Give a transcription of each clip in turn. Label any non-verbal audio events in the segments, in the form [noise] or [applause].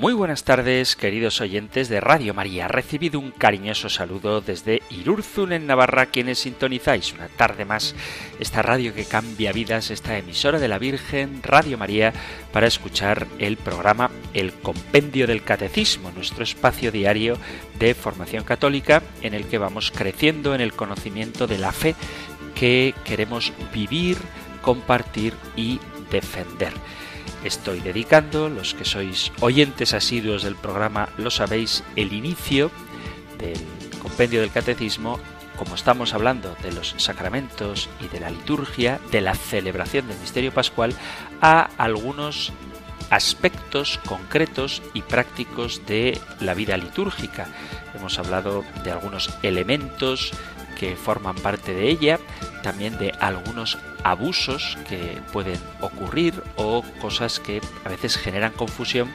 Muy buenas tardes, queridos oyentes de Radio María. Recibido un cariñoso saludo desde Irurzun, en Navarra, quienes sintonizáis una tarde más esta radio que cambia vidas, esta emisora de la Virgen, Radio María, para escuchar el programa El Compendio del Catecismo, nuestro espacio diario de formación católica en el que vamos creciendo en el conocimiento de la fe que queremos vivir, compartir y defender estoy dedicando, los que sois oyentes asiduos del programa lo sabéis, el inicio del compendio del catecismo, como estamos hablando de los sacramentos y de la liturgia, de la celebración del misterio pascual, a algunos aspectos concretos y prácticos de la vida litúrgica. Hemos hablado de algunos elementos que forman parte de ella, también de algunos abusos que pueden ocurrir o cosas que a veces generan confusión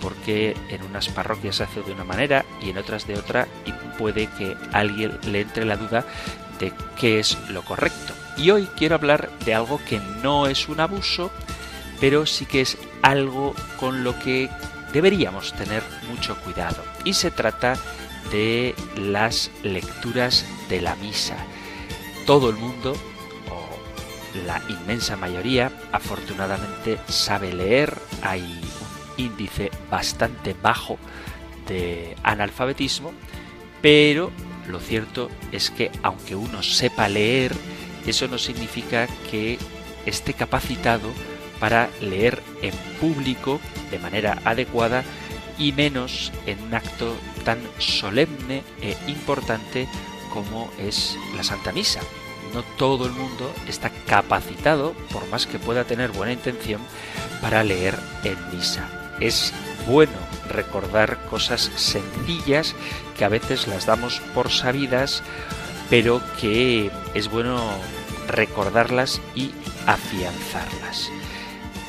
porque en unas parroquias se hace de una manera y en otras de otra y puede que alguien le entre la duda de qué es lo correcto. Y hoy quiero hablar de algo que no es un abuso, pero sí que es algo con lo que deberíamos tener mucho cuidado. Y se trata de las lecturas de la misa. Todo el mundo, o la inmensa mayoría, afortunadamente sabe leer. Hay un índice bastante bajo de analfabetismo, pero lo cierto es que aunque uno sepa leer, eso no significa que esté capacitado para leer en público de manera adecuada y menos en un acto tan solemne e importante como es la Santa Misa. No todo el mundo está capacitado, por más que pueda tener buena intención, para leer en misa. Es bueno recordar cosas sencillas que a veces las damos por sabidas, pero que es bueno recordarlas y afianzarlas.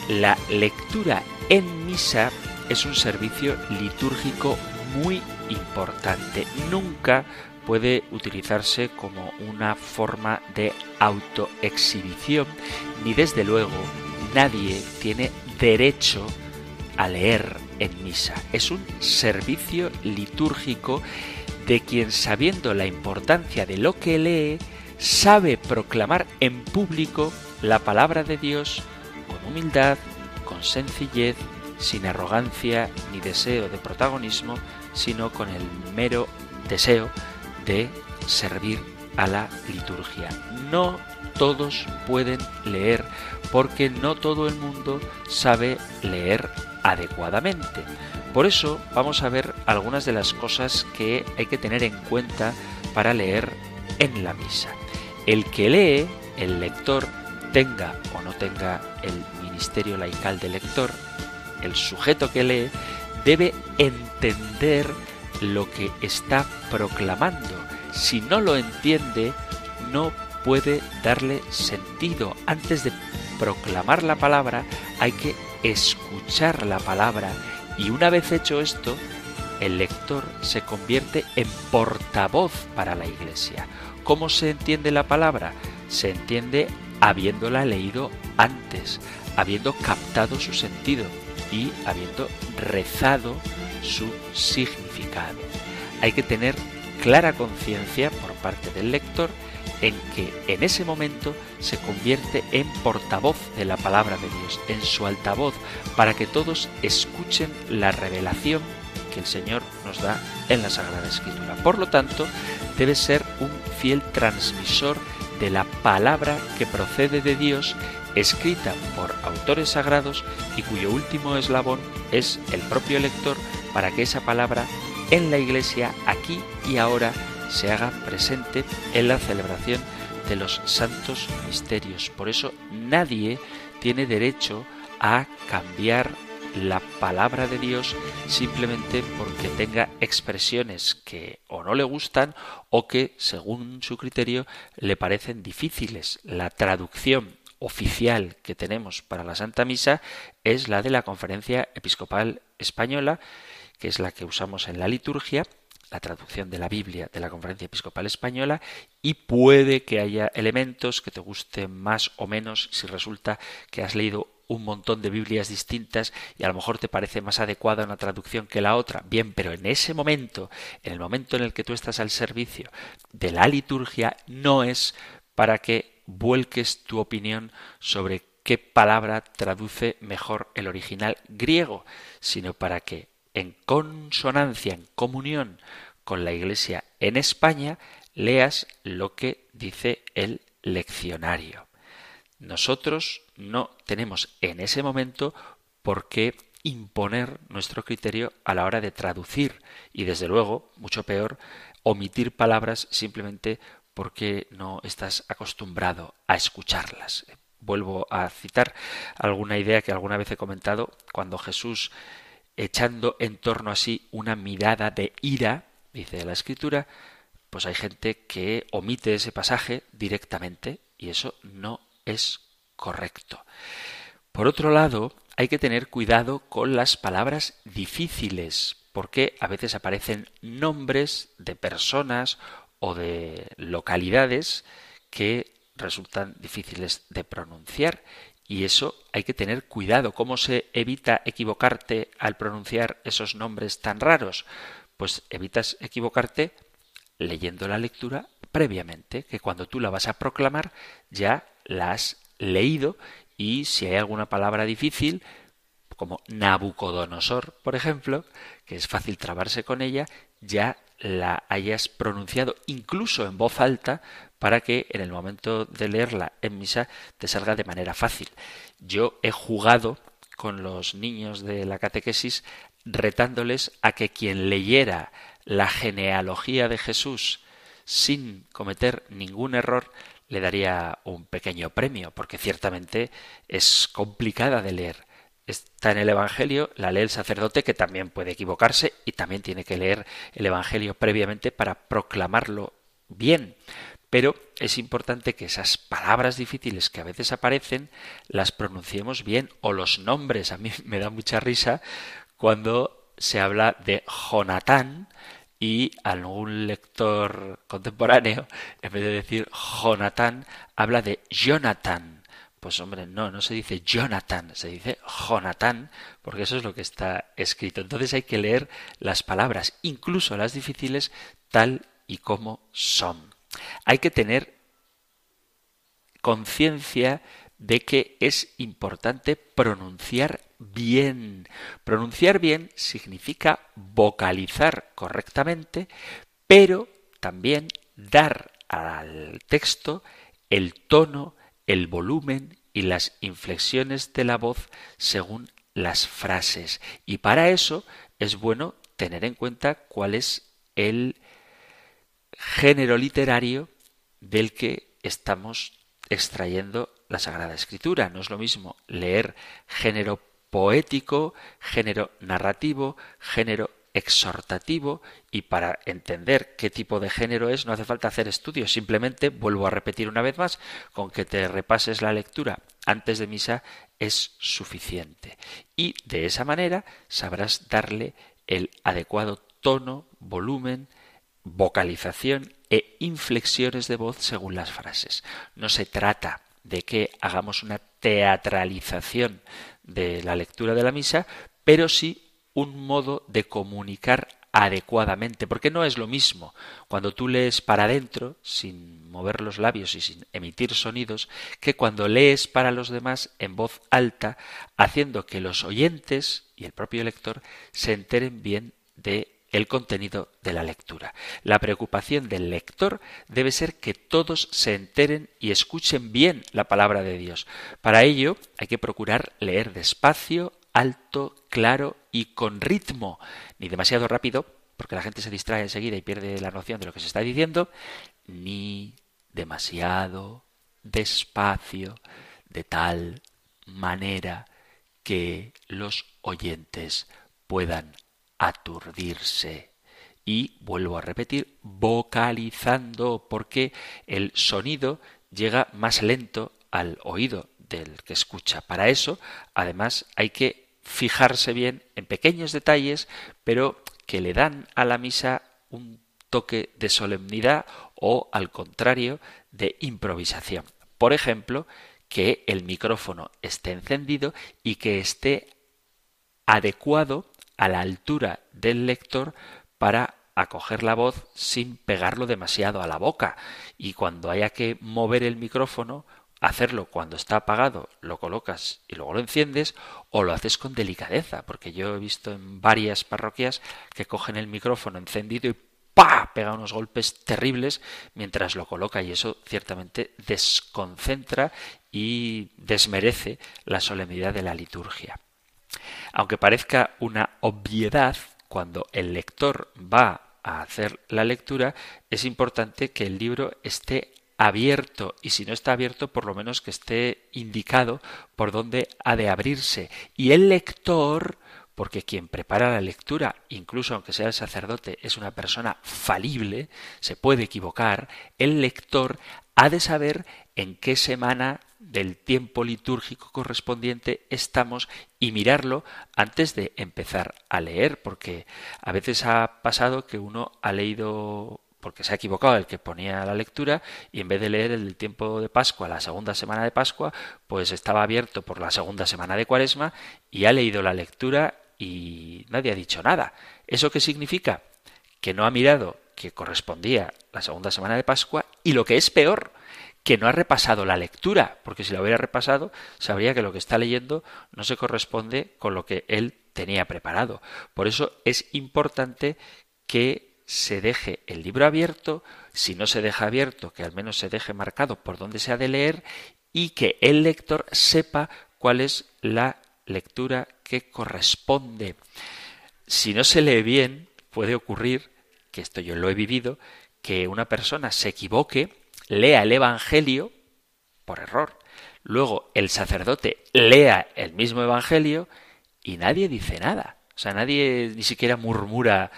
La lectura en misa es un servicio litúrgico muy importante. Nunca puede utilizarse como una forma de autoexhibición, ni desde luego nadie tiene derecho a leer en misa. Es un servicio litúrgico de quien sabiendo la importancia de lo que lee, sabe proclamar en público la palabra de Dios con humildad, con sencillez, sin arrogancia ni deseo de protagonismo, sino con el mero deseo de servir a la liturgia. No todos pueden leer porque no todo el mundo sabe leer adecuadamente. Por eso vamos a ver algunas de las cosas que hay que tener en cuenta para leer en la misa. El que lee, el lector, tenga o no tenga el ministerio laical de lector, el sujeto que lee debe entender lo que está proclamando. Si no lo entiende, no puede darle sentido. Antes de proclamar la palabra, hay que escuchar la palabra. Y una vez hecho esto, el lector se convierte en portavoz para la iglesia. ¿Cómo se entiende la palabra? Se entiende habiéndola leído antes, habiendo captado su sentido y habiendo rezado su significado. Hay que tener clara conciencia por parte del lector en que en ese momento se convierte en portavoz de la palabra de Dios, en su altavoz, para que todos escuchen la revelación que el Señor nos da en la Sagrada Escritura. Por lo tanto, debe ser un fiel transmisor de la palabra que procede de Dios escrita por autores sagrados y cuyo último eslabón es el propio lector para que esa palabra en la iglesia aquí y ahora se haga presente en la celebración de los santos misterios. Por eso nadie tiene derecho a cambiar la palabra de Dios simplemente porque tenga expresiones que o no le gustan o que, según su criterio, le parecen difíciles. La traducción oficial que tenemos para la Santa Misa es la de la Conferencia Episcopal Española, que es la que usamos en la liturgia, la traducción de la Biblia de la Conferencia Episcopal Española y puede que haya elementos que te gusten más o menos si resulta que has leído un montón de Biblias distintas y a lo mejor te parece más adecuada una traducción que la otra. Bien, pero en ese momento, en el momento en el que tú estás al servicio de la liturgia, no es para que vuelques tu opinión sobre qué palabra traduce mejor el original griego, sino para que en consonancia, en comunión con la Iglesia en España, leas lo que dice el leccionario. Nosotros no tenemos en ese momento por qué imponer nuestro criterio a la hora de traducir y desde luego, mucho peor, omitir palabras simplemente porque no estás acostumbrado a escucharlas. Vuelvo a citar alguna idea que alguna vez he comentado cuando Jesús, echando en torno a sí una mirada de ira, dice la escritura, pues hay gente que omite ese pasaje directamente y eso no es correcto. Por otro lado, hay que tener cuidado con las palabras difíciles, porque a veces aparecen nombres de personas o de localidades que resultan difíciles de pronunciar y eso hay que tener cuidado. ¿Cómo se evita equivocarte al pronunciar esos nombres tan raros? Pues evitas equivocarte leyendo la lectura previamente, que cuando tú la vas a proclamar ya la has leído y si hay alguna palabra difícil, como Nabucodonosor, por ejemplo, que es fácil trabarse con ella, ya la hayas pronunciado incluso en voz alta para que en el momento de leerla en misa te salga de manera fácil. Yo he jugado con los niños de la catequesis retándoles a que quien leyera la genealogía de Jesús sin cometer ningún error le daría un pequeño premio, porque ciertamente es complicada de leer. Está en el Evangelio, la lee el sacerdote, que también puede equivocarse y también tiene que leer el Evangelio previamente para proclamarlo bien. Pero es importante que esas palabras difíciles que a veces aparecen las pronunciemos bien o los nombres. A mí [laughs] me da mucha risa cuando se habla de Jonatán y algún lector contemporáneo, en vez de decir Jonathan, habla de Jonathan. Pues hombre, no, no se dice Jonathan, se dice Jonathan, porque eso es lo que está escrito. Entonces hay que leer las palabras, incluso las difíciles, tal y como son. Hay que tener conciencia de que es importante pronunciar bien. Pronunciar bien significa vocalizar correctamente, pero también dar al texto el tono, el volumen y las inflexiones de la voz según las frases. Y para eso es bueno tener en cuenta cuál es el género literario del que estamos extrayendo la Sagrada Escritura. No es lo mismo leer género poético, género narrativo, género exhortativo y para entender qué tipo de género es no hace falta hacer estudios, simplemente vuelvo a repetir una vez más, con que te repases la lectura antes de misa es suficiente y de esa manera sabrás darle el adecuado tono, volumen, vocalización e inflexiones de voz según las frases. No se trata de que hagamos una teatralización de la lectura de la misa, pero sí un modo de comunicar adecuadamente, porque no es lo mismo cuando tú lees para adentro, sin mover los labios y sin emitir sonidos, que cuando lees para los demás en voz alta, haciendo que los oyentes y el propio lector se enteren bien de el contenido de la lectura. La preocupación del lector debe ser que todos se enteren y escuchen bien la palabra de Dios. Para ello hay que procurar leer despacio, alto, claro y con ritmo, ni demasiado rápido, porque la gente se distrae enseguida y pierde la noción de lo que se está diciendo, ni demasiado despacio, de tal manera que los oyentes puedan aturdirse. Y vuelvo a repetir, vocalizando, porque el sonido llega más lento al oído del que escucha. Para eso, además, hay que fijarse bien en pequeños detalles, pero que le dan a la misa un toque de solemnidad o, al contrario, de improvisación. Por ejemplo, que el micrófono esté encendido y que esté adecuado a la altura del lector para acoger la voz sin pegarlo demasiado a la boca. Y cuando haya que mover el micrófono, hacerlo cuando está apagado, lo colocas y luego lo enciendes, o lo haces con delicadeza, porque yo he visto en varias parroquias que cogen el micrófono encendido y ¡pa! pega unos golpes terribles mientras lo coloca y eso ciertamente desconcentra y desmerece la solemnidad de la liturgia. Aunque parezca una obviedad, cuando el lector va a hacer la lectura, es importante que el libro esté abierto y si no está abierto por lo menos que esté indicado por dónde ha de abrirse. Y el lector porque quien prepara la lectura, incluso aunque sea el sacerdote, es una persona falible, se puede equivocar, el lector ha de saber en qué semana del tiempo litúrgico correspondiente estamos y mirarlo antes de empezar a leer, porque a veces ha pasado que uno ha leído porque se ha equivocado el que ponía la lectura y en vez de leer el tiempo de Pascua, la segunda semana de Pascua, pues estaba abierto por la segunda semana de Cuaresma y ha leído la lectura y nadie ha dicho nada. ¿Eso qué significa? Que no ha mirado que correspondía la segunda semana de Pascua y lo que es peor, que no ha repasado la lectura, porque si la hubiera repasado sabría que lo que está leyendo no se corresponde con lo que él tenía preparado. Por eso es importante que se deje el libro abierto, si no se deja abierto, que al menos se deje marcado por dónde se ha de leer y que el lector sepa cuál es la lectura que corresponde. Si no se lee bien, puede ocurrir, que esto yo lo he vivido, que una persona se equivoque, lea el Evangelio por error, luego el sacerdote lea el mismo Evangelio y nadie dice nada. O sea, nadie ni siquiera murmura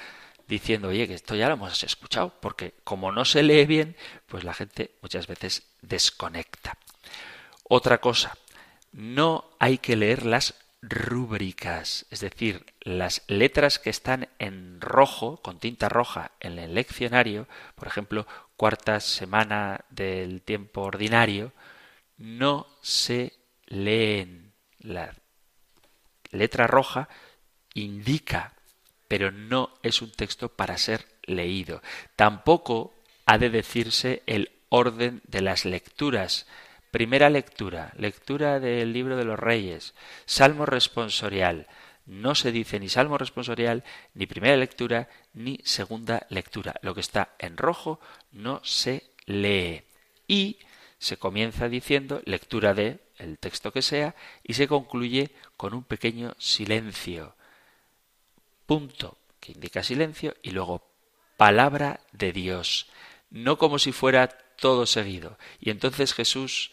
diciendo, oye, que esto ya lo hemos escuchado, porque como no se lee bien, pues la gente muchas veces desconecta. Otra cosa, no hay que leer las rúbricas, es decir, las letras que están en rojo, con tinta roja, en el leccionario, por ejemplo, cuarta semana del tiempo ordinario, no se leen. La letra roja indica pero no es un texto para ser leído. Tampoco ha de decirse el orden de las lecturas. Primera lectura, lectura del libro de los reyes, salmo responsorial. No se dice ni salmo responsorial, ni primera lectura, ni segunda lectura. Lo que está en rojo no se lee. Y se comienza diciendo lectura de el texto que sea y se concluye con un pequeño silencio punto que indica silencio y luego palabra de Dios, no como si fuera todo seguido. Y entonces Jesús,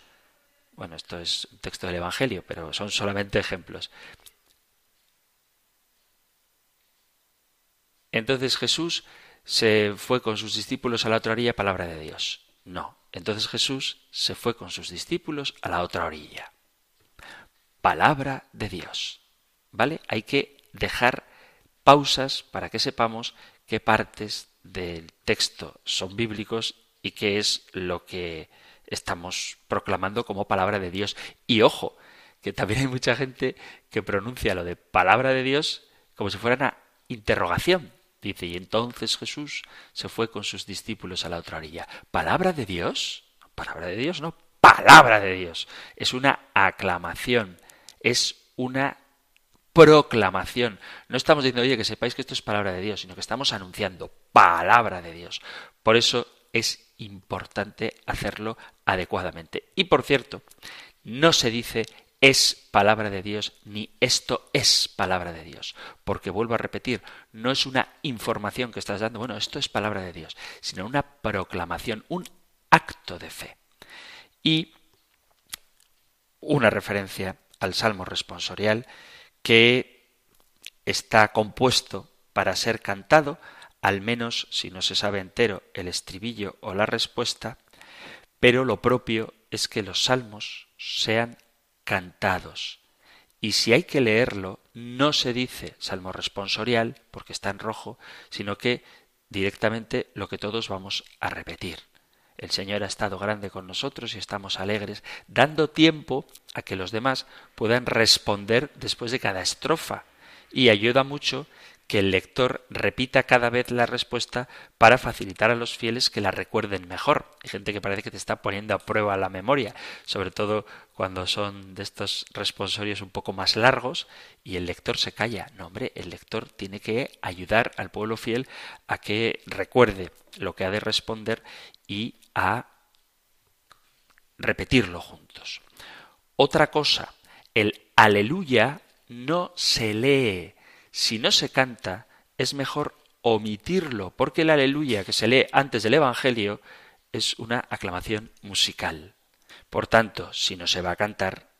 bueno, esto es un texto del Evangelio, pero son solamente ejemplos. Entonces Jesús se fue con sus discípulos a la otra orilla, palabra de Dios. No. Entonces Jesús se fue con sus discípulos a la otra orilla. Palabra de Dios. ¿Vale? Hay que dejar pausas para que sepamos qué partes del texto son bíblicos y qué es lo que estamos proclamando como palabra de Dios. Y ojo, que también hay mucha gente que pronuncia lo de palabra de Dios como si fuera una interrogación. Dice, y entonces Jesús se fue con sus discípulos a la otra orilla. ¿Palabra de Dios? Palabra de Dios, no. Palabra de Dios. Es una aclamación, es una proclamación. No estamos diciendo, oye, que sepáis que esto es palabra de Dios, sino que estamos anunciando palabra de Dios. Por eso es importante hacerlo adecuadamente. Y por cierto, no se dice es palabra de Dios ni esto es palabra de Dios. Porque vuelvo a repetir, no es una información que estás dando, bueno, esto es palabra de Dios, sino una proclamación, un acto de fe. Y una referencia al Salmo responsorial que está compuesto para ser cantado, al menos si no se sabe entero el estribillo o la respuesta, pero lo propio es que los salmos sean cantados. Y si hay que leerlo, no se dice salmo responsorial, porque está en rojo, sino que directamente lo que todos vamos a repetir. El Señor ha estado grande con nosotros y estamos alegres, dando tiempo a que los demás puedan responder después de cada estrofa. Y ayuda mucho que el lector repita cada vez la respuesta para facilitar a los fieles que la recuerden mejor. Hay gente que parece que te está poniendo a prueba la memoria, sobre todo cuando son de estos responsorios un poco más largos y el lector se calla. No, hombre, el lector tiene que ayudar al pueblo fiel a que recuerde lo que ha de responder y a repetirlo juntos. Otra cosa, el aleluya no se lee si no se canta, es mejor omitirlo, porque el aleluya que se lee antes del Evangelio es una aclamación musical. Por tanto, si no se va a cantar,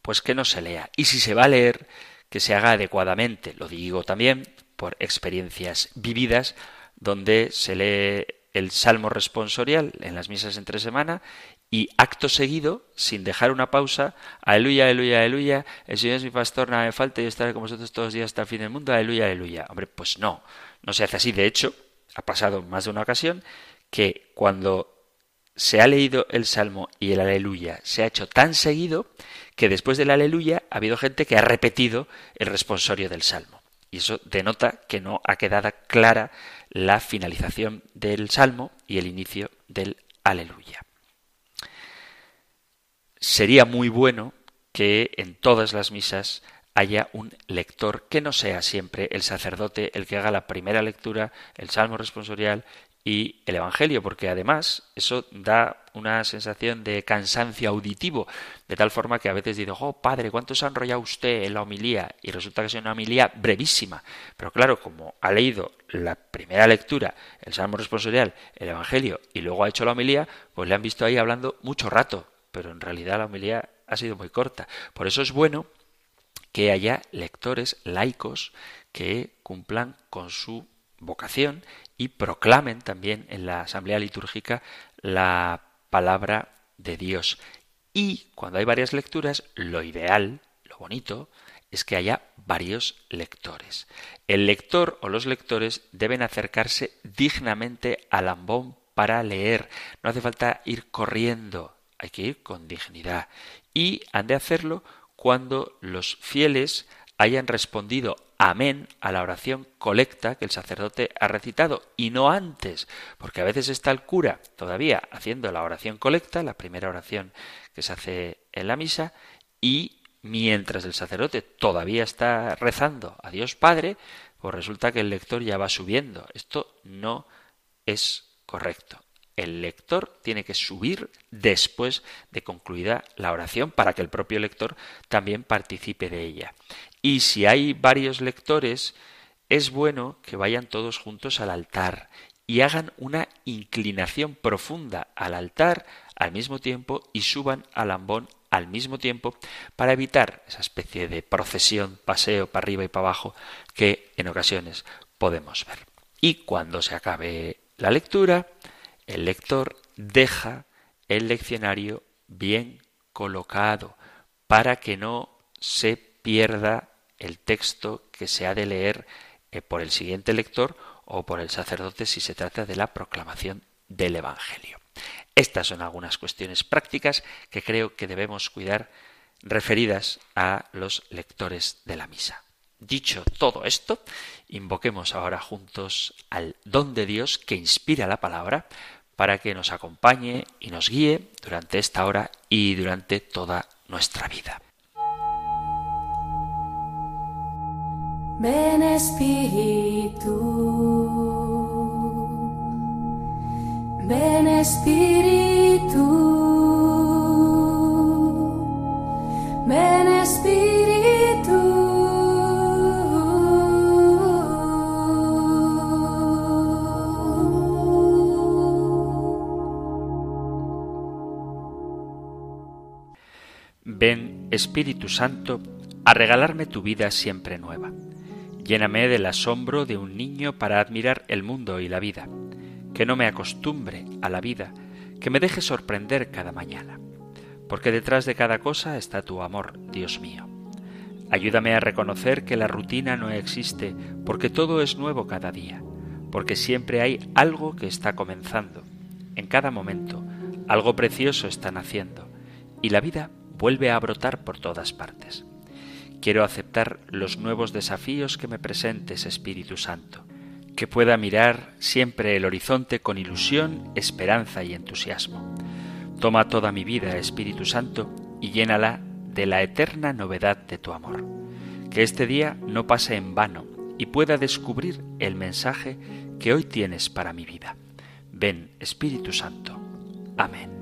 pues que no se lea. Y si se va a leer, que se haga adecuadamente. Lo digo también por experiencias vividas, donde se lee el salmo responsorial en las misas entre semana y acto seguido, sin dejar una pausa, aleluya, aleluya, aleluya, el Señor es mi pastor, nada me falta y estaré con vosotros todos los días hasta el fin del mundo, aleluya, aleluya. Hombre, pues no, no se hace así. De hecho, ha pasado más de una ocasión que cuando se ha leído el salmo y el aleluya se ha hecho tan seguido que después del aleluya ha habido gente que ha repetido el responsorio del salmo. Y eso denota que no ha quedado clara la finalización del salmo y el inicio del aleluya. Sería muy bueno que en todas las misas haya un lector que no sea siempre el sacerdote el que haga la primera lectura, el salmo responsorial y el Evangelio, porque además eso da una sensación de cansancio auditivo, de tal forma que a veces digo, oh padre, ¿cuánto se ha enrollado usted en la homilía? Y resulta que es una homilía brevísima. Pero claro, como ha leído la primera lectura, el Salmo responsorial, el Evangelio, y luego ha hecho la homilía, pues le han visto ahí hablando mucho rato pero en realidad la homilía ha sido muy corta. Por eso es bueno que haya lectores laicos que cumplan con su vocación y proclamen también en la asamblea litúrgica la palabra de Dios. Y cuando hay varias lecturas, lo ideal, lo bonito, es que haya varios lectores. El lector o los lectores deben acercarse dignamente al ambón para leer. No hace falta ir corriendo, hay que ir con dignidad. Y han de hacerlo cuando los fieles hayan respondido amén a la oración colecta que el sacerdote ha recitado y no antes, porque a veces está el cura todavía haciendo la oración colecta, la primera oración que se hace en la misa, y mientras el sacerdote todavía está rezando a Dios Padre, pues resulta que el lector ya va subiendo. Esto no es correcto el lector tiene que subir después de concluida la oración para que el propio lector también participe de ella. Y si hay varios lectores, es bueno que vayan todos juntos al altar y hagan una inclinación profunda al altar al mismo tiempo y suban al ambón al mismo tiempo para evitar esa especie de procesión, paseo para arriba y para abajo que en ocasiones podemos ver. Y cuando se acabe la lectura, el lector deja el leccionario bien colocado para que no se pierda el texto que se ha de leer eh, por el siguiente lector o por el sacerdote si se trata de la proclamación del Evangelio. Estas son algunas cuestiones prácticas que creo que debemos cuidar referidas a los lectores de la misa. Dicho todo esto, invoquemos ahora juntos al don de Dios que inspira la palabra para que nos acompañe y nos guíe durante esta hora y durante toda nuestra vida. Ven Espíritu, ven Espíritu, ven Espíritu. Ven, Espíritu Santo, a regalarme tu vida siempre nueva. Lléname del asombro de un niño para admirar el mundo y la vida. Que no me acostumbre a la vida, que me deje sorprender cada mañana. Porque detrás de cada cosa está tu amor, Dios mío. Ayúdame a reconocer que la rutina no existe, porque todo es nuevo cada día. porque siempre hay algo que está comenzando. En cada momento, algo precioso está naciendo, y la vida vuelve a brotar por todas partes. Quiero aceptar los nuevos desafíos que me presentes, Espíritu Santo, que pueda mirar siempre el horizonte con ilusión, esperanza y entusiasmo. Toma toda mi vida, Espíritu Santo, y llénala de la eterna novedad de tu amor. Que este día no pase en vano y pueda descubrir el mensaje que hoy tienes para mi vida. Ven, Espíritu Santo. Amén.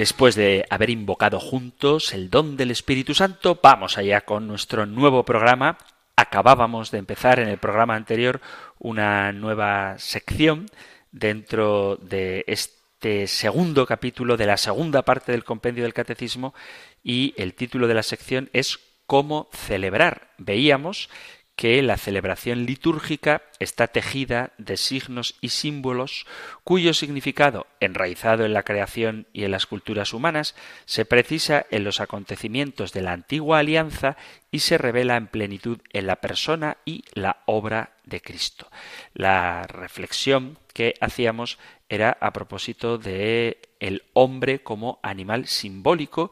Después de haber invocado juntos el don del Espíritu Santo, vamos allá con nuestro nuevo programa. Acabábamos de empezar en el programa anterior una nueva sección dentro de este segundo capítulo de la segunda parte del compendio del catecismo y el título de la sección es cómo celebrar. Veíamos que la celebración litúrgica está tejida de signos y símbolos cuyo significado, enraizado en la creación y en las culturas humanas, se precisa en los acontecimientos de la antigua alianza y se revela en plenitud en la persona y la obra de Cristo. La reflexión que hacíamos era a propósito de el hombre como animal simbólico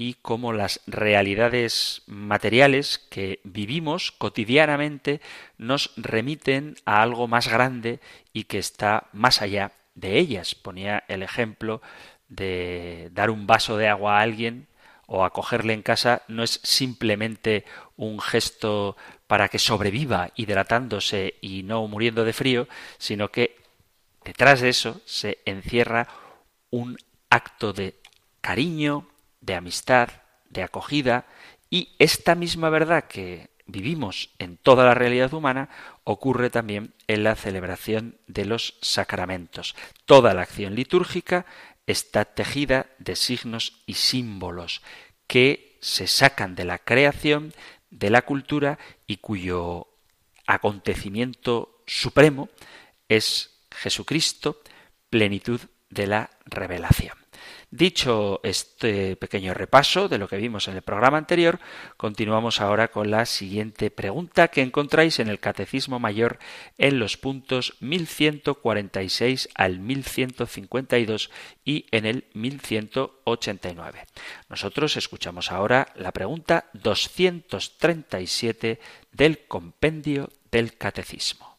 y cómo las realidades materiales que vivimos cotidianamente nos remiten a algo más grande y que está más allá de ellas. Ponía el ejemplo de dar un vaso de agua a alguien o acogerle en casa no es simplemente un gesto para que sobreviva hidratándose y no muriendo de frío, sino que detrás de eso se encierra un acto de cariño, de amistad, de acogida, y esta misma verdad que vivimos en toda la realidad humana ocurre también en la celebración de los sacramentos. Toda la acción litúrgica está tejida de signos y símbolos que se sacan de la creación, de la cultura y cuyo acontecimiento supremo es Jesucristo, plenitud de la revelación. Dicho este pequeño repaso de lo que vimos en el programa anterior, continuamos ahora con la siguiente pregunta que encontráis en el Catecismo Mayor en los puntos 1146 al 1152 y en el 1189. Nosotros escuchamos ahora la pregunta 237 del compendio del Catecismo.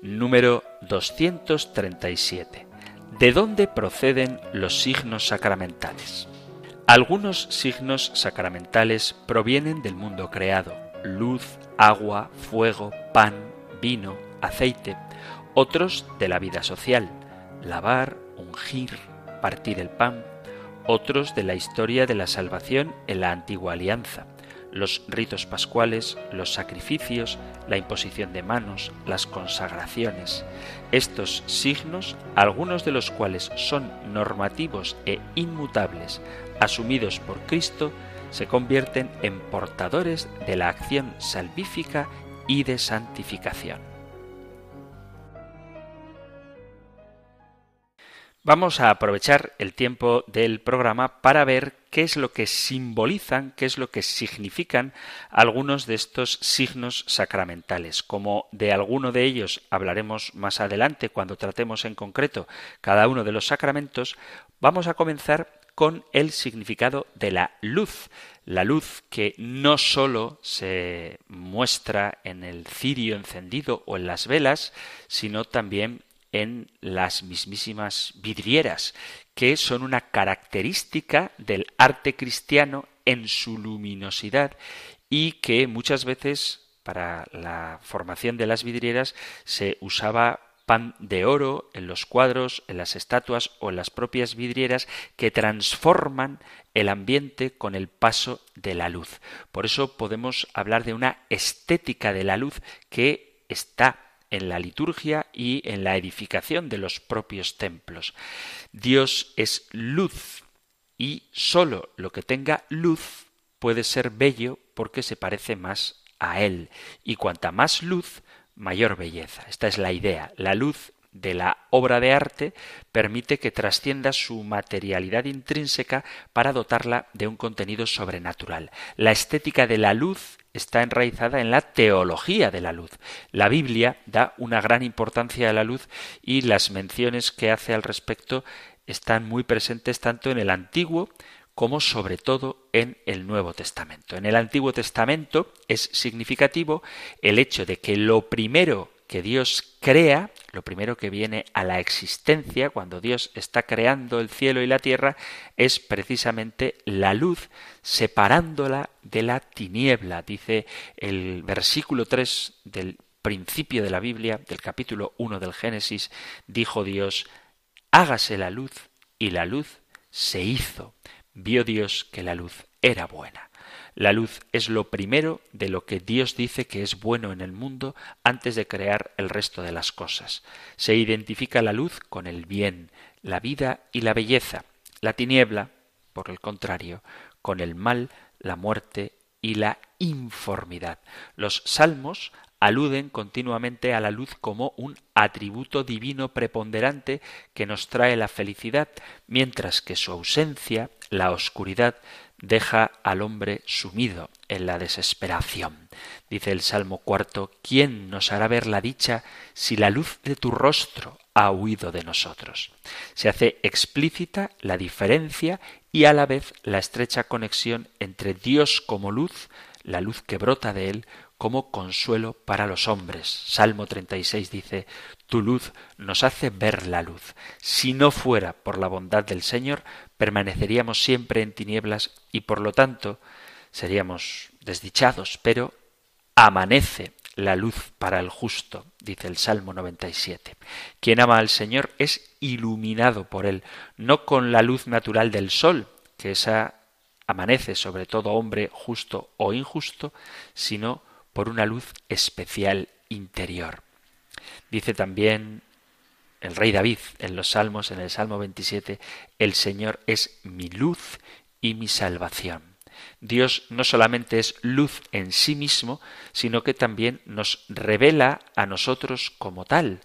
Número 237. ¿De dónde proceden los signos sacramentales? Algunos signos sacramentales provienen del mundo creado, luz, agua, fuego, pan, vino, aceite, otros de la vida social, lavar, ungir, partir el pan, otros de la historia de la salvación en la antigua alianza, los ritos pascuales, los sacrificios, la imposición de manos, las consagraciones. Estos signos, algunos de los cuales son normativos e inmutables, asumidos por Cristo, se convierten en portadores de la acción salvífica y de santificación. Vamos a aprovechar el tiempo del programa para ver qué es lo que simbolizan, qué es lo que significan algunos de estos signos sacramentales. Como de alguno de ellos hablaremos más adelante cuando tratemos en concreto cada uno de los sacramentos, vamos a comenzar con el significado de la luz. La luz que no sólo se muestra en el cirio encendido o en las velas, sino también en las mismísimas vidrieras, que son una característica del arte cristiano en su luminosidad y que muchas veces para la formación de las vidrieras se usaba pan de oro en los cuadros, en las estatuas o en las propias vidrieras que transforman el ambiente con el paso de la luz. Por eso podemos hablar de una estética de la luz que está en la liturgia y en la edificación de los propios templos. Dios es luz y sólo lo que tenga luz puede ser bello porque se parece más a Él. Y cuanta más luz, mayor belleza. Esta es la idea. La luz de la obra de arte permite que trascienda su materialidad intrínseca para dotarla de un contenido sobrenatural. La estética de la luz está enraizada en la teología de la luz. La Biblia da una gran importancia a la luz y las menciones que hace al respecto están muy presentes tanto en el Antiguo como sobre todo en el Nuevo Testamento. En el Antiguo Testamento es significativo el hecho de que lo primero que Dios crea, lo primero que viene a la existencia cuando Dios está creando el cielo y la tierra, es precisamente la luz, separándola de la tiniebla. Dice el versículo 3 del principio de la Biblia, del capítulo 1 del Génesis, dijo Dios, hágase la luz, y la luz se hizo vio Dios que la luz era buena. La luz es lo primero de lo que Dios dice que es bueno en el mundo antes de crear el resto de las cosas. Se identifica la luz con el bien, la vida y la belleza. La tiniebla, por el contrario, con el mal, la muerte y la informidad. Los salmos aluden continuamente a la luz como un atributo divino preponderante que nos trae la felicidad, mientras que su ausencia, la oscuridad, deja al hombre sumido en la desesperación. Dice el Salmo cuarto, ¿quién nos hará ver la dicha si la luz de tu rostro ha huido de nosotros? Se hace explícita la diferencia y a la vez la estrecha conexión entre Dios como luz, la luz que brota de él, como consuelo para los hombres. Salmo 36 dice, Tu luz nos hace ver la luz. Si no fuera por la bondad del Señor, permaneceríamos siempre en tinieblas y por lo tanto seríamos desdichados, pero amanece la luz para el justo, dice el Salmo 97. Quien ama al Señor es iluminado por él, no con la luz natural del sol, que esa amanece sobre todo hombre justo o injusto, sino por una luz especial interior. Dice también el rey David en los Salmos, en el Salmo 27, el Señor es mi luz y mi salvación. Dios no solamente es luz en sí mismo, sino que también nos revela a nosotros como tal.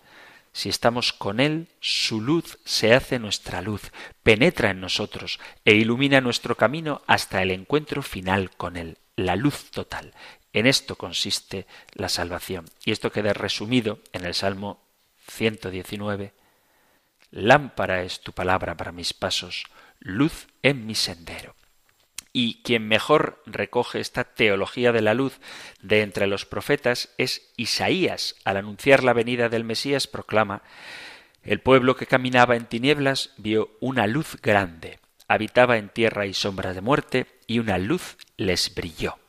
Si estamos con Él, su luz se hace nuestra luz, penetra en nosotros e ilumina nuestro camino hasta el encuentro final con Él, la luz total. En esto consiste la salvación. Y esto queda resumido en el Salmo 119. Lámpara es tu palabra para mis pasos, luz en mi sendero. Y quien mejor recoge esta teología de la luz de entre los profetas es Isaías. Al anunciar la venida del Mesías proclama El pueblo que caminaba en tinieblas vio una luz grande, habitaba en tierra y sombra de muerte, y una luz les brilló.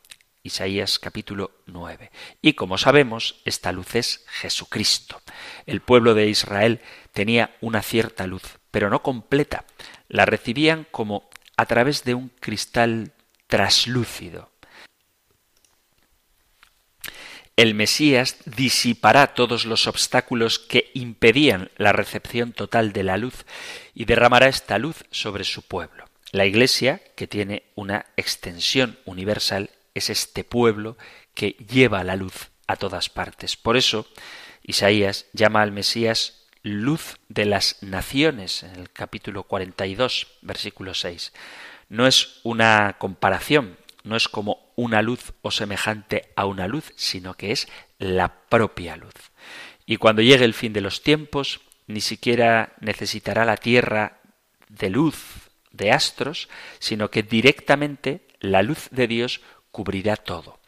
Isaías capítulo 9. Y como sabemos, esta luz es Jesucristo. El pueblo de Israel tenía una cierta luz, pero no completa. La recibían como a través de un cristal traslúcido. El Mesías disipará todos los obstáculos que impedían la recepción total de la luz y derramará esta luz sobre su pueblo. La Iglesia, que tiene una extensión universal, es este pueblo que lleva la luz a todas partes. Por eso, Isaías llama al Mesías luz de las naciones en el capítulo 42, versículo 6. No es una comparación, no es como una luz o semejante a una luz, sino que es la propia luz. Y cuando llegue el fin de los tiempos, ni siquiera necesitará la tierra de luz, de astros, sino que directamente la luz de Dios cubrirá todo.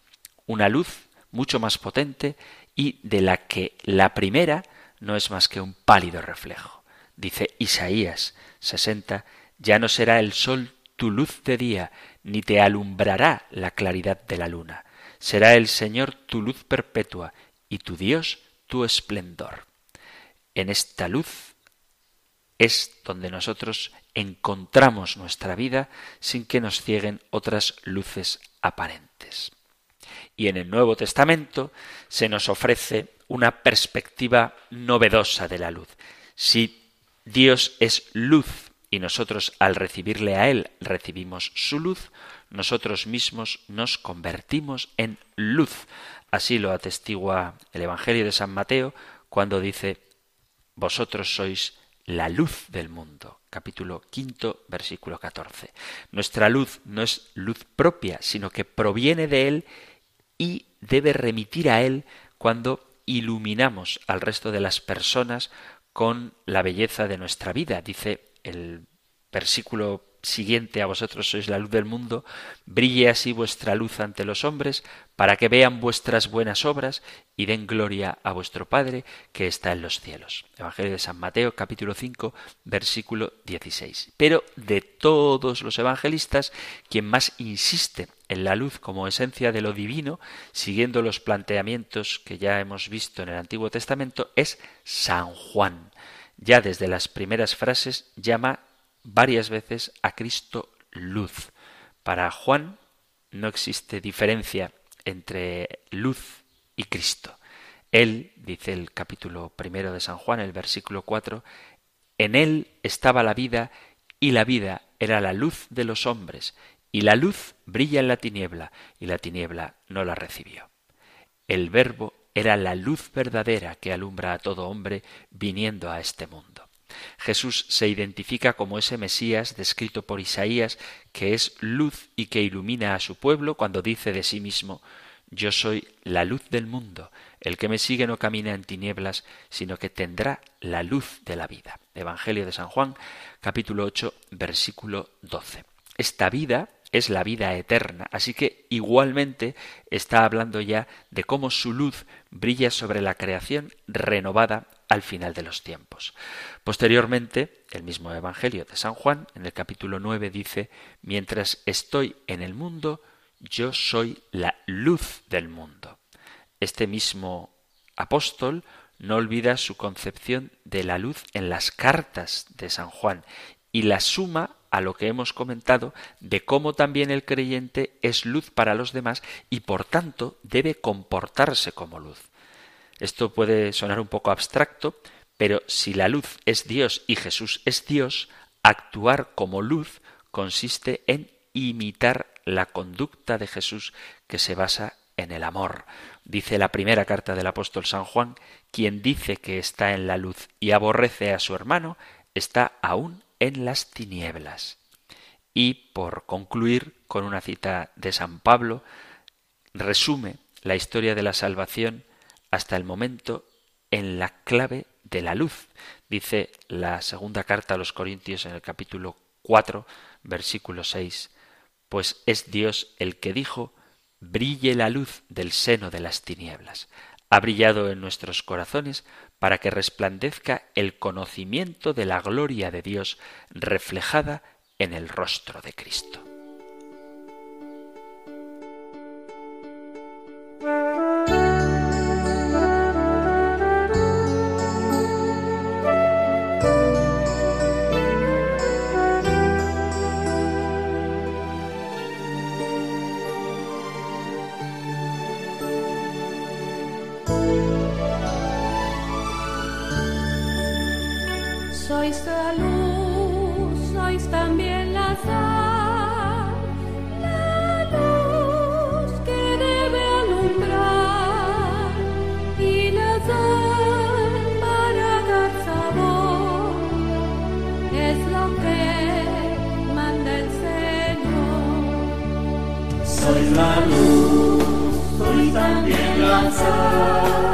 Una luz mucho más potente y de la que la primera no es más que un pálido reflejo. Dice Isaías 60, ya no será el sol tu luz de día, ni te alumbrará la claridad de la luna. Será el Señor tu luz perpetua y tu Dios tu esplendor. En esta luz es donde nosotros encontramos nuestra vida sin que nos cieguen otras luces aparentes. Y en el Nuevo Testamento se nos ofrece una perspectiva novedosa de la luz. Si Dios es luz y nosotros al recibirle a Él recibimos su luz, nosotros mismos nos convertimos en luz. Así lo atestigua el Evangelio de San Mateo cuando dice, Vosotros sois la luz del mundo. Capítulo quinto, versículo 14. Nuestra luz no es luz propia, sino que proviene de Él y debe remitir a Él cuando iluminamos al resto de las personas con la belleza de nuestra vida. Dice el versículo siguiente a vosotros sois la luz del mundo, brille así vuestra luz ante los hombres, para que vean vuestras buenas obras y den gloria a vuestro Padre que está en los cielos. Evangelio de San Mateo capítulo 5 versículo 16. Pero de todos los evangelistas, quien más insiste en la luz como esencia de lo divino, siguiendo los planteamientos que ya hemos visto en el Antiguo Testamento, es San Juan. Ya desde las primeras frases llama varias veces a Cristo luz. Para Juan no existe diferencia entre luz y Cristo. Él, dice el capítulo primero de San Juan, el versículo 4, en él estaba la vida y la vida era la luz de los hombres, y la luz brilla en la tiniebla, y la tiniebla no la recibió. El verbo era la luz verdadera que alumbra a todo hombre viniendo a este mundo. Jesús se identifica como ese Mesías descrito por Isaías, que es luz y que ilumina a su pueblo cuando dice de sí mismo Yo soy la luz del mundo, el que me sigue no camina en tinieblas, sino que tendrá la luz de la vida. Evangelio de San Juan, capítulo 8, versículo 12. Esta vida es la vida eterna, así que igualmente está hablando ya de cómo su luz brilla sobre la creación renovada al final de los tiempos. Posteriormente, el mismo Evangelio de San Juan, en el capítulo 9, dice, Mientras estoy en el mundo, yo soy la luz del mundo. Este mismo apóstol no olvida su concepción de la luz en las cartas de San Juan y la suma a lo que hemos comentado de cómo también el creyente es luz para los demás y por tanto debe comportarse como luz. Esto puede sonar un poco abstracto, pero si la luz es Dios y Jesús es Dios, actuar como luz consiste en imitar la conducta de Jesús que se basa en el amor. Dice la primera carta del apóstol San Juan, quien dice que está en la luz y aborrece a su hermano, está aún en las tinieblas. Y por concluir con una cita de San Pablo, resume la historia de la salvación hasta el momento en la clave de la luz. Dice la segunda carta a los Corintios en el capítulo 4, versículo 6, pues es Dios el que dijo, brille la luz del seno de las tinieblas. Ha brillado en nuestros corazones para que resplandezca el conocimiento de la gloria de Dios reflejada en el rostro de Cristo. soul.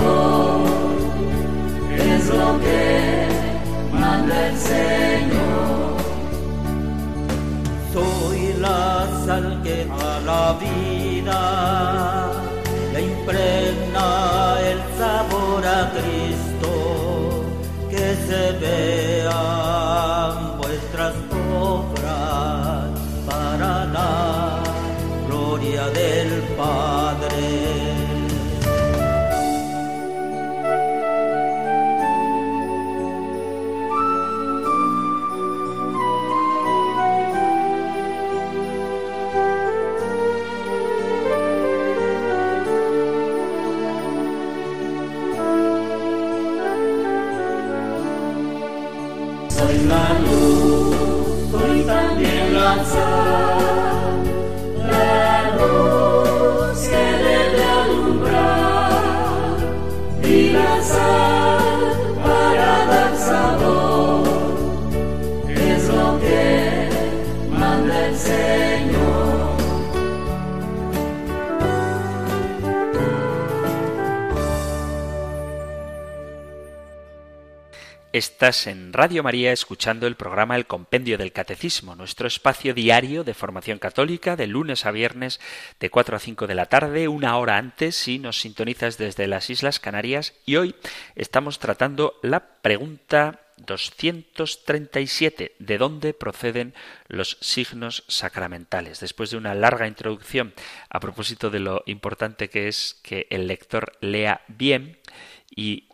también Estás en Radio María escuchando el programa El Compendio del Catecismo, nuestro espacio diario de formación católica de lunes a viernes de 4 a 5 de la tarde, una hora antes si nos sintonizas desde las Islas Canarias y hoy estamos tratando la pregunta 237, ¿de dónde proceden los signos sacramentales? Después de una larga introducción a propósito de lo importante que es que el lector lea bien y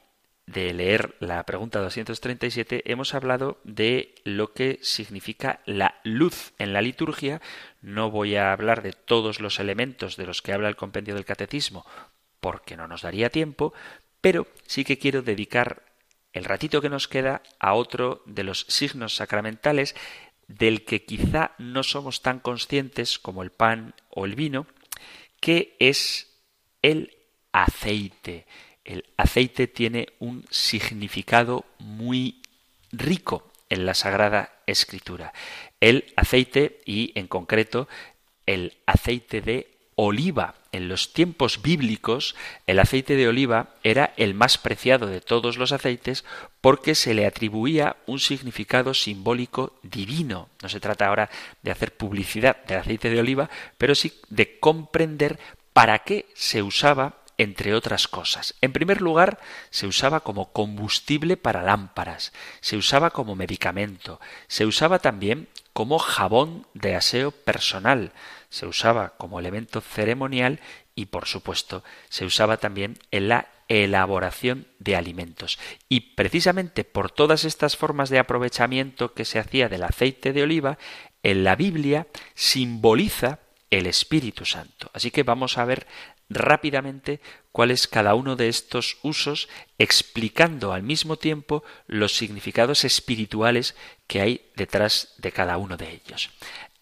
de leer la pregunta 237 hemos hablado de lo que significa la luz en la liturgia. No voy a hablar de todos los elementos de los que habla el compendio del catecismo porque no nos daría tiempo, pero sí que quiero dedicar el ratito que nos queda a otro de los signos sacramentales del que quizá no somos tan conscientes como el pan o el vino, que es el aceite. El aceite tiene un significado muy rico en la Sagrada Escritura. El aceite y en concreto el aceite de oliva. En los tiempos bíblicos el aceite de oliva era el más preciado de todos los aceites porque se le atribuía un significado simbólico divino. No se trata ahora de hacer publicidad del aceite de oliva, pero sí de comprender para qué se usaba entre otras cosas. En primer lugar, se usaba como combustible para lámparas, se usaba como medicamento, se usaba también como jabón de aseo personal, se usaba como elemento ceremonial y, por supuesto, se usaba también en la elaboración de alimentos. Y precisamente por todas estas formas de aprovechamiento que se hacía del aceite de oliva, en la Biblia simboliza el Espíritu Santo. Así que vamos a ver rápidamente cuál es cada uno de estos usos, explicando al mismo tiempo los significados espirituales que hay detrás de cada uno de ellos.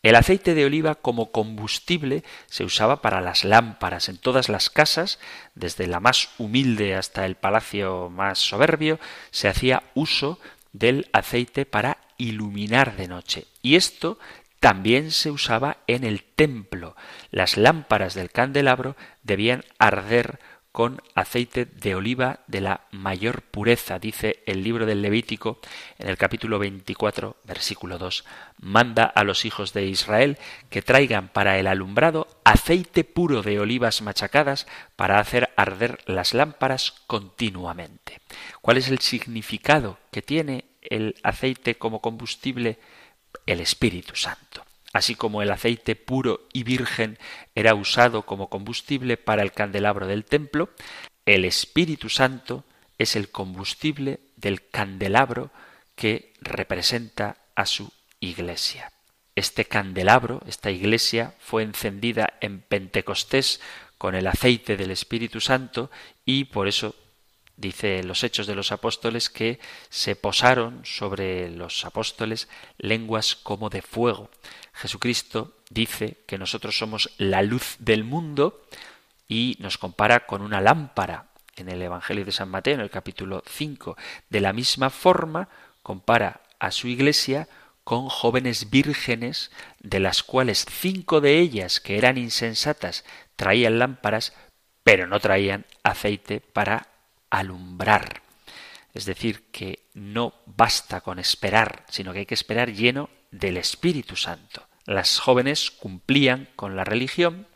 El aceite de oliva como combustible se usaba para las lámparas en todas las casas, desde la más humilde hasta el palacio más soberbio, se hacía uso del aceite para iluminar de noche. Y esto también se usaba en el templo. Las lámparas del candelabro debían arder con aceite de oliva de la mayor pureza, dice el libro del Levítico en el capítulo 24, versículo 2. Manda a los hijos de Israel que traigan para el alumbrado aceite puro de olivas machacadas para hacer arder las lámparas continuamente. ¿Cuál es el significado que tiene el aceite como combustible? El Espíritu Santo así como el aceite puro y virgen era usado como combustible para el candelabro del templo, el Espíritu Santo es el combustible del candelabro que representa a su iglesia. Este candelabro, esta iglesia, fue encendida en Pentecostés con el aceite del Espíritu Santo y por eso dice los hechos de los apóstoles que se posaron sobre los apóstoles lenguas como de fuego. Jesucristo dice que nosotros somos la luz del mundo y nos compara con una lámpara en el Evangelio de San Mateo, en el capítulo 5. De la misma forma, compara a su iglesia con jóvenes vírgenes, de las cuales cinco de ellas, que eran insensatas, traían lámparas, pero no traían aceite para alumbrar. Es decir, que no basta con esperar, sino que hay que esperar lleno del Espíritu Santo. Las jóvenes cumplían con la religión,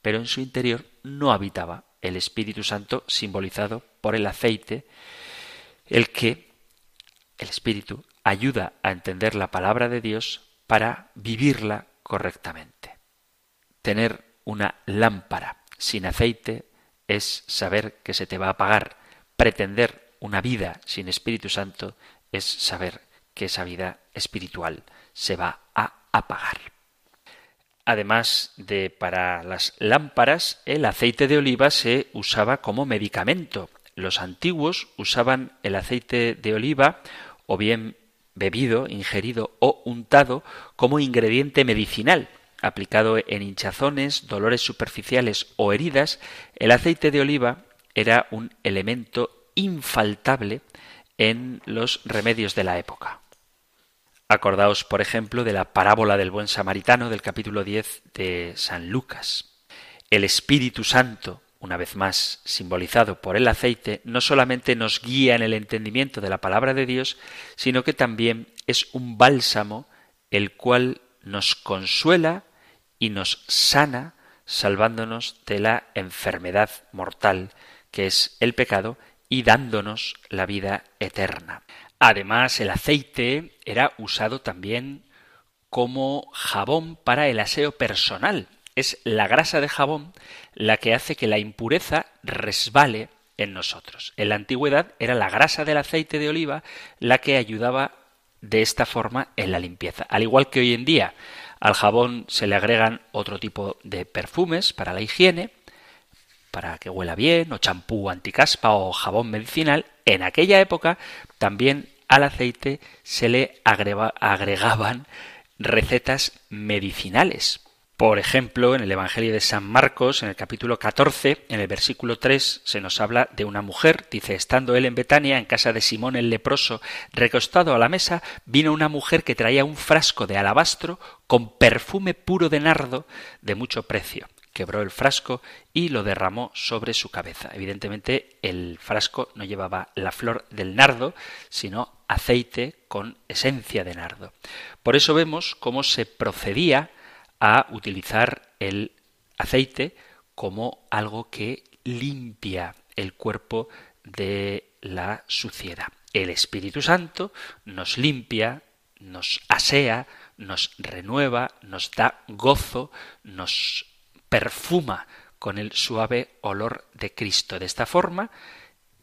pero en su interior no habitaba el Espíritu Santo simbolizado por el aceite, el que el Espíritu ayuda a entender la palabra de Dios para vivirla correctamente. Tener una lámpara sin aceite es saber que se te va a apagar. Pretender una vida sin Espíritu Santo es saber que esa vida espiritual se va a apagar. Además de para las lámparas, el aceite de oliva se usaba como medicamento. Los antiguos usaban el aceite de oliva o bien bebido, ingerido o untado como ingrediente medicinal. Aplicado en hinchazones, dolores superficiales o heridas, el aceite de oliva era un elemento infaltable en los remedios de la época. Acordaos, por ejemplo, de la parábola del buen samaritano del capítulo 10 de San Lucas. El Espíritu Santo una vez más simbolizado por el aceite, no solamente nos guía en el entendimiento de la palabra de Dios, sino que también es un bálsamo el cual nos consuela y nos sana, salvándonos de la enfermedad mortal que es el pecado y dándonos la vida eterna. Además, el aceite era usado también como jabón para el aseo personal, es la grasa de jabón la que hace que la impureza resbale en nosotros. En la antigüedad era la grasa del aceite de oliva la que ayudaba de esta forma en la limpieza. Al igual que hoy en día al jabón se le agregan otro tipo de perfumes para la higiene, para que huela bien, o champú anticaspa o jabón medicinal, en aquella época también al aceite se le agregaban recetas medicinales por ejemplo, en el Evangelio de San Marcos, en el capítulo 14, en el versículo 3, se nos habla de una mujer. Dice, estando él en Betania, en casa de Simón el leproso, recostado a la mesa, vino una mujer que traía un frasco de alabastro con perfume puro de nardo de mucho precio. Quebró el frasco y lo derramó sobre su cabeza. Evidentemente, el frasco no llevaba la flor del nardo, sino aceite con esencia de nardo. Por eso vemos cómo se procedía a utilizar el aceite como algo que limpia el cuerpo de la suciedad. El Espíritu Santo nos limpia, nos asea, nos renueva, nos da gozo, nos perfuma con el suave olor de Cristo. De esta forma,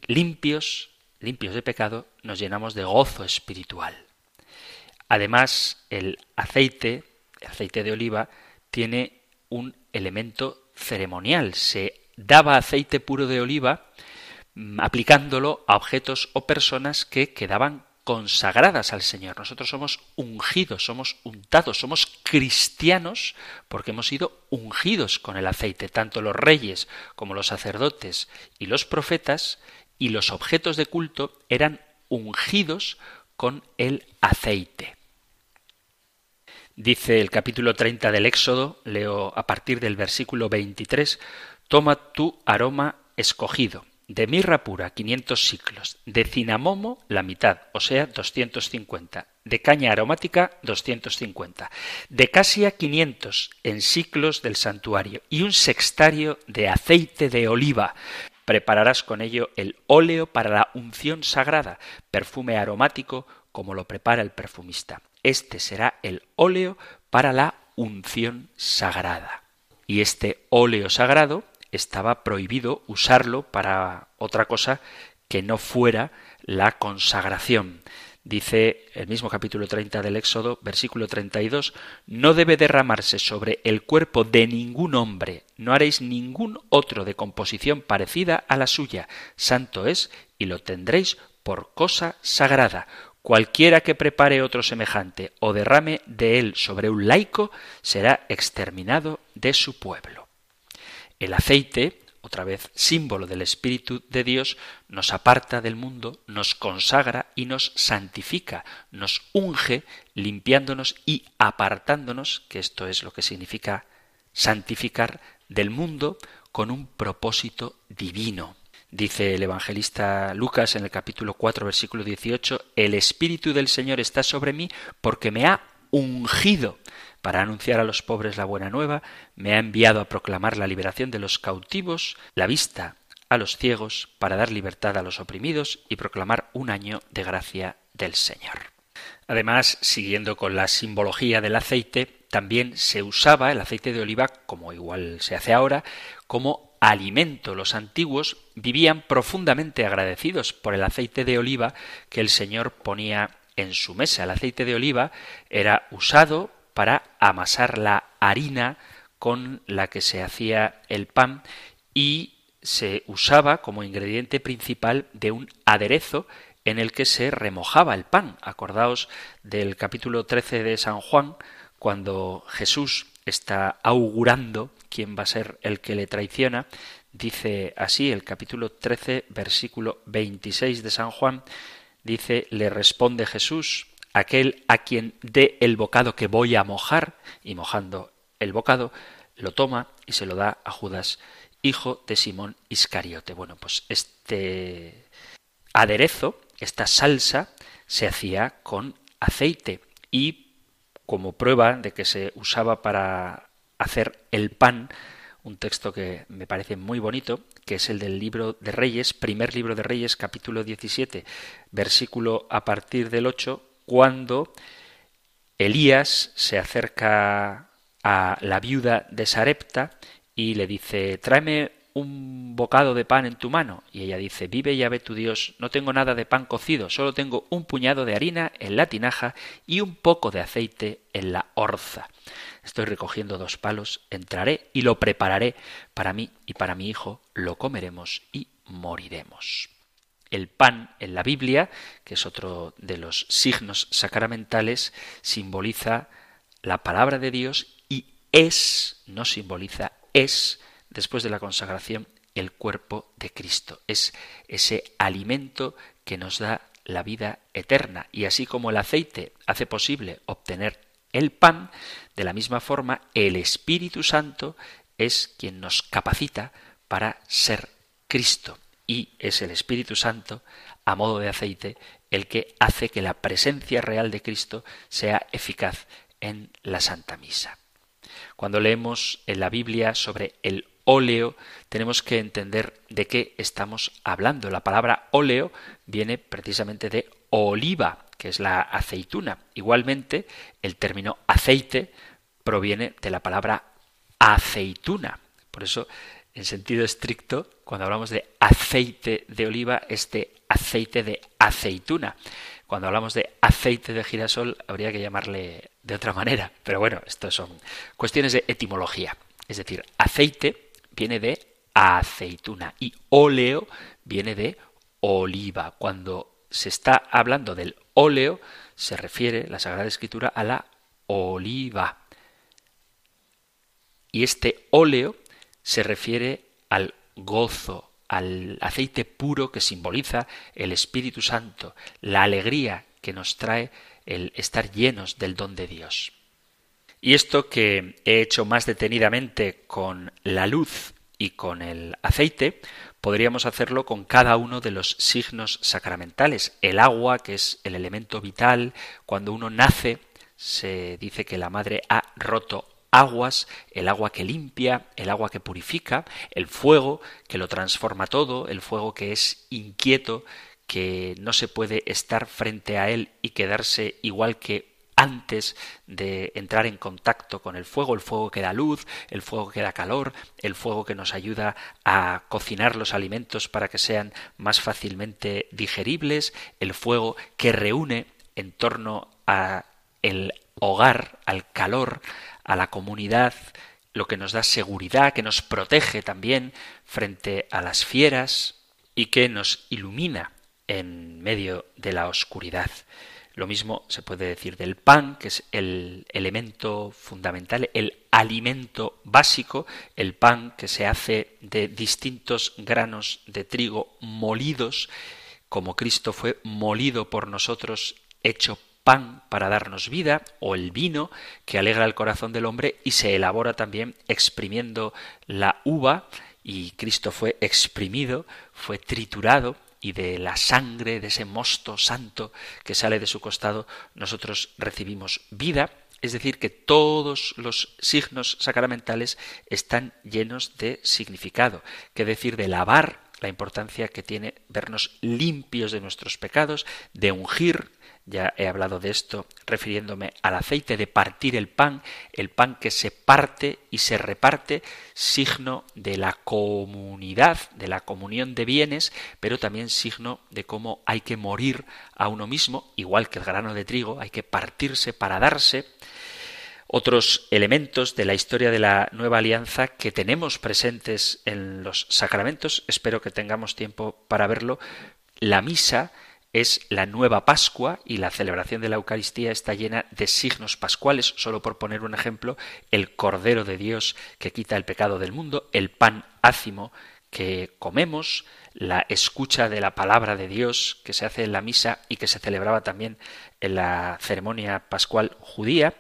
limpios, limpios de pecado, nos llenamos de gozo espiritual. Además, el aceite el aceite de oliva tiene un elemento ceremonial. Se daba aceite puro de oliva mm, aplicándolo a objetos o personas que quedaban consagradas al Señor. Nosotros somos ungidos, somos untados, somos cristianos porque hemos sido ungidos con el aceite. Tanto los reyes como los sacerdotes y los profetas y los objetos de culto eran ungidos con el aceite. Dice el capítulo 30 del Éxodo, leo a partir del versículo 23, Toma tu aroma escogido, de mirra pura 500 ciclos, de cinamomo la mitad, o sea 250, de caña aromática 250, de casia 500 en ciclos del santuario y un sextario de aceite de oliva. Prepararás con ello el óleo para la unción sagrada, perfume aromático como lo prepara el perfumista. Este será el óleo para la unción sagrada. Y este óleo sagrado estaba prohibido usarlo para otra cosa que no fuera la consagración. Dice el mismo capítulo 30 del Éxodo, versículo 32, no debe derramarse sobre el cuerpo de ningún hombre, no haréis ningún otro de composición parecida a la suya, santo es, y lo tendréis por cosa sagrada. Cualquiera que prepare otro semejante o derrame de él sobre un laico será exterminado de su pueblo. El aceite otra vez símbolo del Espíritu de Dios, nos aparta del mundo, nos consagra y nos santifica, nos unge, limpiándonos y apartándonos, que esto es lo que significa santificar del mundo con un propósito divino. Dice el evangelista Lucas en el capítulo 4, versículo 18, El Espíritu del Señor está sobre mí porque me ha ungido para anunciar a los pobres la buena nueva, me ha enviado a proclamar la liberación de los cautivos, la vista a los ciegos, para dar libertad a los oprimidos y proclamar un año de gracia del Señor. Además, siguiendo con la simbología del aceite, también se usaba el aceite de oliva, como igual se hace ahora, como alimento. Los antiguos vivían profundamente agradecidos por el aceite de oliva que el Señor ponía en su mesa. El aceite de oliva era usado para amasar la harina con la que se hacía el pan y se usaba como ingrediente principal de un aderezo en el que se remojaba el pan. Acordaos del capítulo 13 de San Juan, cuando Jesús está augurando quién va a ser el que le traiciona, dice así el capítulo 13, versículo 26 de San Juan, dice, le responde Jesús, aquel a quien dé el bocado que voy a mojar, y mojando el bocado, lo toma y se lo da a Judas, hijo de Simón Iscariote. Bueno, pues este aderezo, esta salsa, se hacía con aceite y como prueba de que se usaba para hacer el pan, un texto que me parece muy bonito, que es el del libro de Reyes, primer libro de Reyes, capítulo 17, versículo a partir del 8, cuando Elías se acerca a la viuda de Sarepta y le dice, tráeme un bocado de pan en tu mano. Y ella dice, vive ve tu Dios, no tengo nada de pan cocido, solo tengo un puñado de harina en la tinaja y un poco de aceite en la orza. Estoy recogiendo dos palos, entraré y lo prepararé para mí y para mi hijo, lo comeremos y moriremos el pan en la Biblia, que es otro de los signos sacramentales, simboliza la palabra de Dios y es, no simboliza, es, después de la consagración, el cuerpo de Cristo. Es ese alimento que nos da la vida eterna. Y así como el aceite hace posible obtener el pan, de la misma forma el Espíritu Santo es quien nos capacita para ser Cristo y es el Espíritu Santo, a modo de aceite, el que hace que la presencia real de Cristo sea eficaz en la Santa Misa. Cuando leemos en la Biblia sobre el óleo, tenemos que entender de qué estamos hablando. La palabra óleo viene precisamente de oliva, que es la aceituna. Igualmente, el término aceite proviene de la palabra aceituna. Por eso en sentido estricto, cuando hablamos de aceite de oliva, este aceite de aceituna. Cuando hablamos de aceite de girasol, habría que llamarle de otra manera. Pero bueno, estas son cuestiones de etimología. Es decir, aceite viene de aceituna y óleo viene de oliva. Cuando se está hablando del óleo, se refiere la Sagrada Escritura a la oliva. Y este óleo se refiere al gozo, al aceite puro que simboliza el Espíritu Santo, la alegría que nos trae el estar llenos del don de Dios. Y esto que he hecho más detenidamente con la luz y con el aceite, podríamos hacerlo con cada uno de los signos sacramentales. El agua, que es el elemento vital, cuando uno nace, se dice que la madre ha roto aguas, el agua que limpia, el agua que purifica, el fuego que lo transforma todo, el fuego que es inquieto, que no se puede estar frente a él y quedarse igual que antes de entrar en contacto con el fuego, el fuego que da luz, el fuego que da calor, el fuego que nos ayuda a cocinar los alimentos para que sean más fácilmente digeribles, el fuego que reúne en torno a el hogar, al calor, a la comunidad, lo que nos da seguridad, que nos protege también frente a las fieras y que nos ilumina en medio de la oscuridad. Lo mismo se puede decir del pan, que es el elemento fundamental, el alimento básico, el pan que se hace de distintos granos de trigo molidos, como Cristo fue molido por nosotros, hecho pan para darnos vida, o el vino que alegra el corazón del hombre y se elabora también exprimiendo la uva, y Cristo fue exprimido, fue triturado, y de la sangre de ese mosto santo que sale de su costado, nosotros recibimos vida, es decir, que todos los signos sacramentales están llenos de significado, que decir de lavar, la importancia que tiene vernos limpios de nuestros pecados, de ungir, ya he hablado de esto refiriéndome al aceite de partir el pan, el pan que se parte y se reparte, signo de la comunidad, de la comunión de bienes, pero también signo de cómo hay que morir a uno mismo, igual que el grano de trigo, hay que partirse para darse. Otros elementos de la historia de la nueva alianza que tenemos presentes en los sacramentos, espero que tengamos tiempo para verlo, la misa, es la nueva Pascua y la celebración de la Eucaristía está llena de signos pascuales, solo por poner un ejemplo, el Cordero de Dios que quita el pecado del mundo, el pan ácimo que comemos, la escucha de la palabra de Dios que se hace en la misa y que se celebraba también en la ceremonia pascual judía,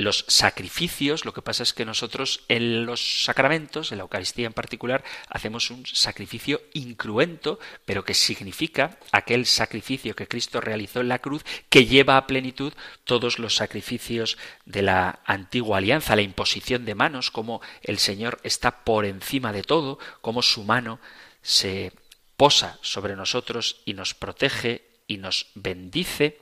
los sacrificios, lo que pasa es que nosotros en los sacramentos, en la Eucaristía en particular, hacemos un sacrificio incruento, pero que significa aquel sacrificio que Cristo realizó en la cruz, que lleva a plenitud todos los sacrificios de la antigua alianza, la imposición de manos, como el Señor está por encima de todo, como su mano se posa sobre nosotros y nos protege y nos bendice.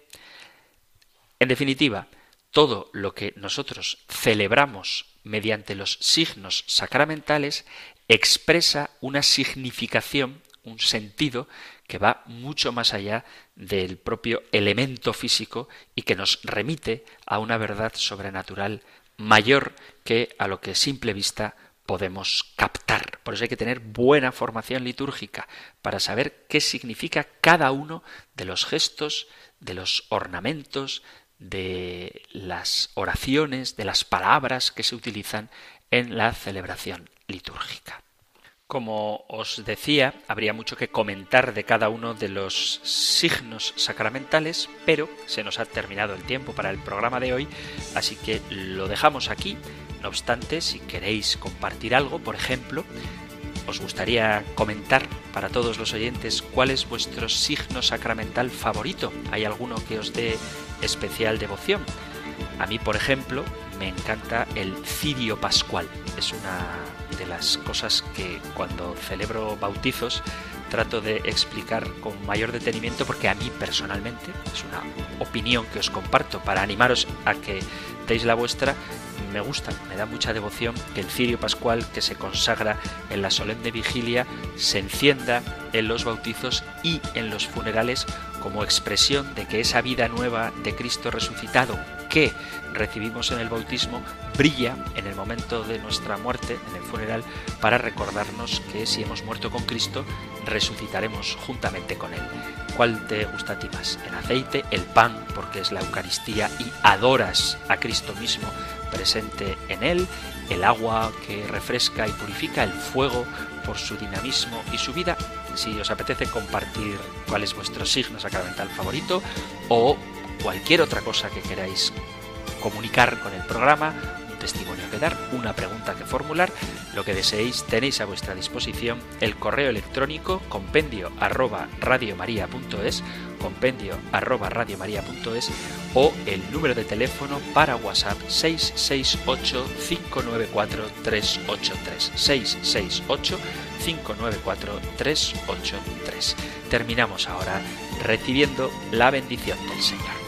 En definitiva, todo lo que nosotros celebramos mediante los signos sacramentales expresa una significación, un sentido que va mucho más allá del propio elemento físico y que nos remite a una verdad sobrenatural mayor que a lo que simple vista podemos captar. Por eso hay que tener buena formación litúrgica para saber qué significa cada uno de los gestos, de los ornamentos, de las oraciones, de las palabras que se utilizan en la celebración litúrgica. Como os decía, habría mucho que comentar de cada uno de los signos sacramentales, pero se nos ha terminado el tiempo para el programa de hoy, así que lo dejamos aquí. No obstante, si queréis compartir algo, por ejemplo, os gustaría comentar para todos los oyentes cuál es vuestro signo sacramental favorito. ¿Hay alguno que os dé especial devoción. A mí, por ejemplo, me encanta el cirio pascual. Es una de las cosas que cuando celebro bautizos trato de explicar con mayor detenimiento porque a mí personalmente, es una opinión que os comparto para animaros a que la vuestra, me gusta, me da mucha devoción que el cirio pascual que se consagra en la solemne vigilia se encienda en los bautizos y en los funerales como expresión de que esa vida nueva de Cristo resucitado que recibimos en el bautismo brilla en el momento de nuestra muerte, en el funeral, para recordarnos que si hemos muerto con Cristo, resucitaremos juntamente con Él. ¿Cuál te gusta a ti más? El aceite, el pan, porque es la Eucaristía y adoras a Cristo mismo presente en él, el agua que refresca y purifica, el fuego por su dinamismo y su vida. Si os apetece compartir cuál es vuestro signo sacramental favorito o cualquier otra cosa que queráis comunicar con el programa, un testimonio que dar, una pregunta que formular, lo que deseéis, tenéis a vuestra disposición el correo electrónico compendio arroba radiomaria.es, compendio arroba radiomaria.es o el número de teléfono para WhatsApp 668 594 383 668 594 383. Terminamos ahora recibiendo la bendición del Señor.